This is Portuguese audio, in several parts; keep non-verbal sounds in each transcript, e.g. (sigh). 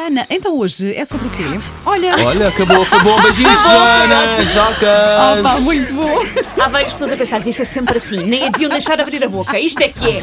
Susana! Então hoje é sobre o quê? Olha! Olha, acabou, foi bom. Beijinhos, Susana. Jocas. Opa, muito bom! Há várias pessoas a pensar, disse é sempre assim, nem a deviam deixar abrir a boca. Isto é que é.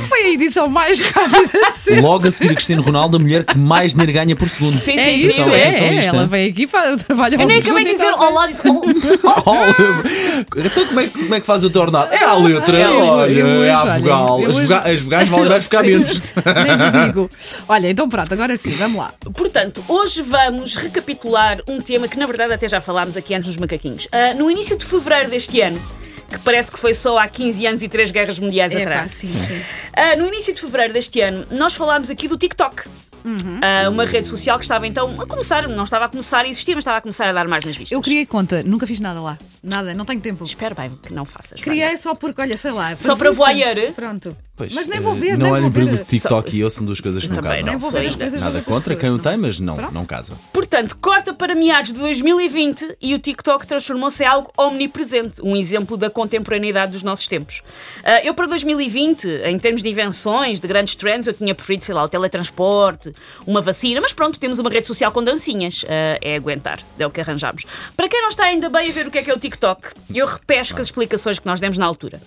Foi a edição mais rápida sempre. Logo a seguir a Cristiano Ronaldo, a mulher que mais dinheiro ganha por segundo. Sim, É sim, isso, é, atenção a é. isto, Ela vem aqui para trabalhar Eu nem acabei de dizer olá, disse oh, (laughs) Oh, então como é, que, como é que faz o teu ordenado? É à letra, Eu- olha, eu é à olha, vogal. As, vogais valem mais pagamentos. (laughs) Nem vos digo. Olha, então pronto, agora sim, vamos lá. Portanto, hoje vamos recapitular um tema que na verdade até já falámos aqui antes nos macaquinhos. Ah, no início de fevereiro deste ano, que parece que foi só há 15 anos e três guerras mundiais pá, atrás. sim, sim. Ah, no início de fevereiro deste ano, nós falámos aqui do TikTok. Uhum. Ah, uma rede social que estava então a começar, não estava a começar a existir, mas estava a começar a dar mais nas vistas. Eu criei conta, nunca fiz nada lá. Nada, não tenho tempo. Espero bem que não faças. Wanda. Criei só porque, olha, sei lá. Só para voyeur? Pronto. Pois, Mas nem eh, vou ver, Não nem olhem vou para o TikTok e eu são duas coisas que não Também casam. Nem não. vou sou ver as ainda. coisas Nada contra quem o pessoas, tem, mas não, Pronto. não casa. Portanto, corta para meados de 2020 e o TikTok transformou-se em algo omnipresente, um exemplo da contemporaneidade dos nossos tempos. Ah, eu, para 2020, em termos de invenções, de grandes trends, eu tinha preferido, sei lá, o teletransporte, uma vacina, mas pronto, temos uma rede social com dancinhas. Ah, é aguentar, é o que arranjámos. Para quem não está ainda bem a ver o que é que é o TikTok, eu repesco as explicações que nós demos na altura.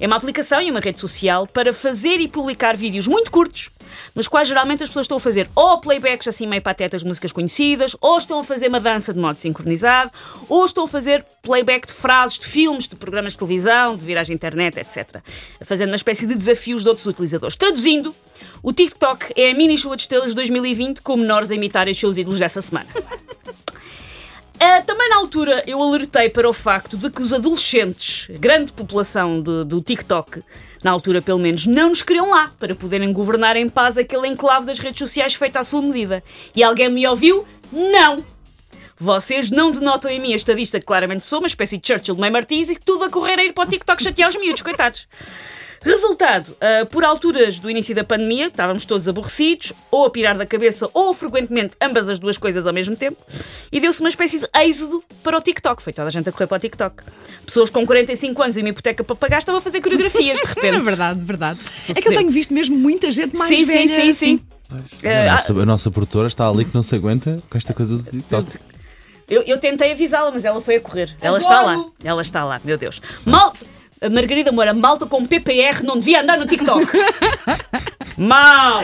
É uma aplicação e uma rede social para fazer e publicar vídeos muito curtos, nos quais geralmente as pessoas estão a fazer ou playbacks assim meio patetas de músicas conhecidas, ou estão a fazer uma dança de modo sincronizado, ou estão a fazer playback de frases de filmes, de programas de televisão, de viragem internet, etc. Fazendo uma espécie de desafios de outros utilizadores. Traduzindo, o TikTok é a mini chuva de estrelas de 2020 com menores a imitar os seus ídolos dessa semana. Ah, também na altura eu alertei para o facto de que os adolescentes, grande população de- do TikTok, na altura pelo menos, não nos queriam lá para poderem governar em paz aquele enclave das redes sociais feito à sua medida. E alguém me ouviu? Não! Vocês não denotam em mim a estadista que claramente sou uma espécie de Churchill de Mãe Martins e que tudo a correr a ir para o TikTok chatear os miúdos, coitados. Resultado, ah, por alturas do início da pandemia, estávamos todos aborrecidos, ou a pirar da cabeça, ou frequentemente ambas as duas coisas ao mesmo tempo, e deu-se uma espécie de êxodo para o TikTok. Foi toda a gente a correr para o TikTok. Pessoas com 45 anos e uma hipoteca para pagar estavam a fazer coreografias de (laughs) repente. É verdade, verdade. É que eu Sucedeu. tenho visto mesmo muita gente mais Sim, sim, velha. sim, sim. assim. Ah, A nossa, a nossa produtora está ali que não se aguenta com esta coisa do TikTok. Eu, eu tentei avisá-la, mas ela foi a correr. Ela está lá. Ela está lá, meu Deus. Mal... Margarida Moura, malta com PPR não devia andar no TikTok. (laughs) Mal!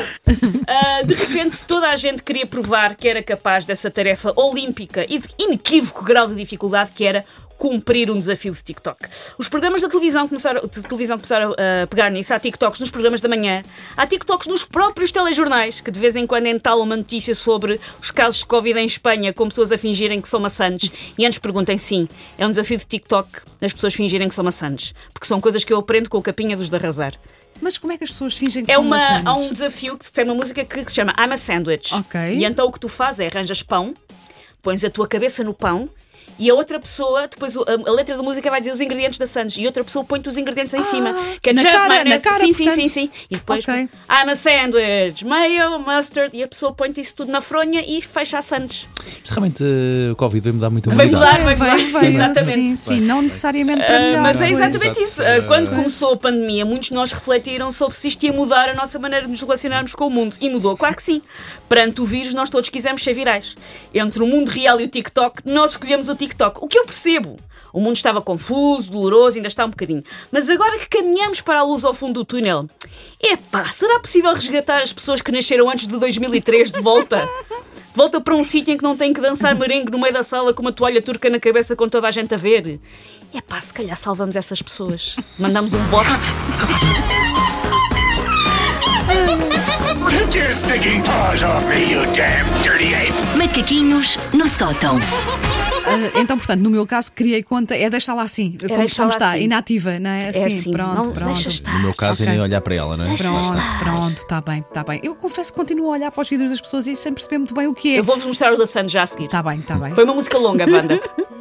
Ah, de repente, toda a gente queria provar que era capaz dessa tarefa olímpica e de inequívoco grau de dificuldade que era cumprir um desafio de TikTok. Os programas da televisão começaram, de televisão começaram a pegar nisso. Há TikToks nos programas da manhã, há TikToks nos próprios telejornais, que de vez em quando entalam uma notícia sobre os casos de Covid em Espanha, com pessoas a fingirem que são maçantes. E antes perguntem sim, é um desafio de TikTok as pessoas fingirem que são maçantes. Porque são coisas que eu aprendo com o capinha dos de arrasar. Mas como é que as pessoas fingem que É são uma, há maçãs? um desafio que tem uma música que se chama I'm a Sandwich. Ok. E então o que tu fazes é arranjas pão, pões a tua cabeça no pão e a outra pessoa, depois a, a letra da música vai dizer os ingredientes da sandes e outra pessoa põe-te os ingredientes em cima. na Ketchup, cara, na maionese, cara, sim, sim, portanto. sim, sim. E depois Ok. I'm a sandwich, mayo, mustard e a pessoa põe-te isso tudo na fronha e fecha a sandes. Isto realmente, eh, o Covid veio mudar muito a Vai mudar, vai Vai, mudar. vai, Exatamente. sim, sim, não necessariamente para Ah, melhor. mas é pois. exatamente isso. Ah, quando Ah. começou a pandemia, muitos de nós refletiram sobre se isto ia mudar a nossa maneira de nos relacionarmos com o mundo. E mudou, claro que sim. Perante o vírus, nós todos quisemos ser virais. Entre o mundo real e o TikTok, nós escolhemos o TikTok. O que eu percebo. O mundo estava confuso, doloroso, ainda está um bocadinho. Mas agora que caminhamos para a luz ao fundo do túnel, epá, será possível resgatar as pessoas que nasceram antes de 2003 de volta? De volta para um sítio em que não tem que dançar merengue no meio da sala com uma toalha turca na cabeça com toda a gente a ver? É pá, se calhar salvamos essas pessoas. Mandamos um bote. Take your stinking paws off me, you damn dirty ape! Macaquinhos no sótão. Ah, então, portanto, no meu caso, criei conta, é deixá-la assim, como, deixá-la como está, assim. inativa, não é? Assim, assim, pronto, não- pronto. deixa estar. No meu caso, é Ok. nem olhar para ela, não é? Pronto, pronto, está bem, está bem. Eu confesso que continuo a olhar para os vídeos das pessoas e sem perceber muito bem o que é. Eu vou-vos mostrar o da Sandy já a seguir. Está bem, está bem. Foi uma música longa, banda. (laughs)